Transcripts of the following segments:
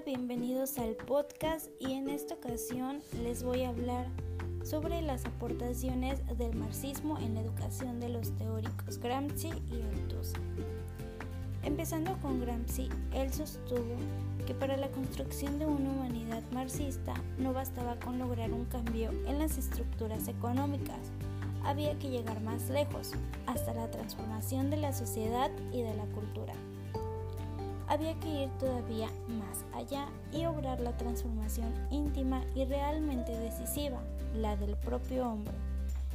bienvenidos al podcast y en esta ocasión les voy a hablar sobre las aportaciones del marxismo en la educación de los teóricos Gramsci y Althusser. Empezando con Gramsci, él sostuvo que para la construcción de una humanidad marxista no bastaba con lograr un cambio en las estructuras económicas, había que llegar más lejos, hasta la transformación de la sociedad y de la cultura había que ir todavía más allá y obrar la transformación íntima y realmente decisiva, la del propio hombre,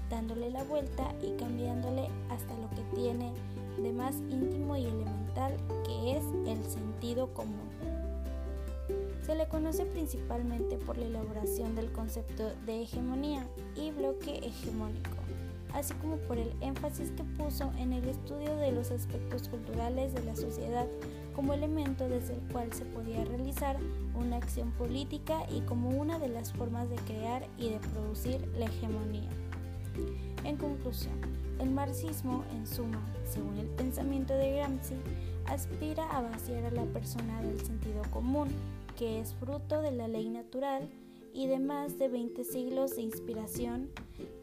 dándole la vuelta y cambiándole hasta lo que tiene de más íntimo y elemental, que es el sentido común. Se le conoce principalmente por la elaboración del concepto de hegemonía y bloque hegemónico, así como por el énfasis que puso en el estudio de los aspectos culturales de la sociedad como elemento desde el cual se podía realizar una acción política y como una de las formas de crear y de producir la hegemonía. En conclusión, el marxismo, en suma, según el pensamiento de Gramsci, aspira a vaciar a la persona del sentido común, que es fruto de la ley natural y de más de 20 siglos de inspiración,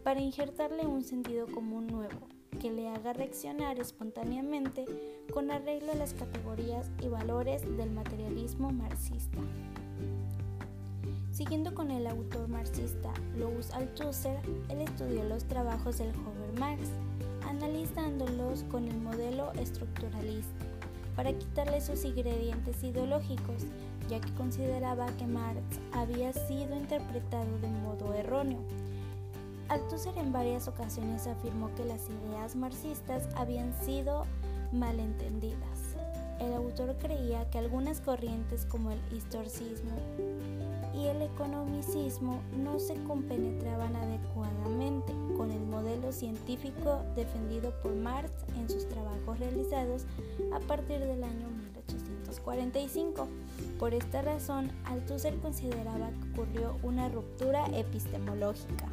para injertarle un sentido común nuevo, que le haga reaccionar espontáneamente con arreglo a las categorías y valores del materialismo marxista. Siguiendo con el autor marxista Louis Althusser, él estudió los trabajos del joven Marx, analizándolos con el modelo estructuralista, para quitarle sus ingredientes ideológicos, ya que consideraba que Marx había sido interpretado de modo erróneo Althusser en varias ocasiones afirmó que las ideas marxistas habían sido malentendidas. El autor creía que algunas corrientes como el historicismo y el economicismo no se compenetraban adecuadamente con el modelo científico defendido por Marx en sus trabajos realizados a partir del año 1845. Por esta razón, Althusser consideraba que ocurrió una ruptura epistemológica.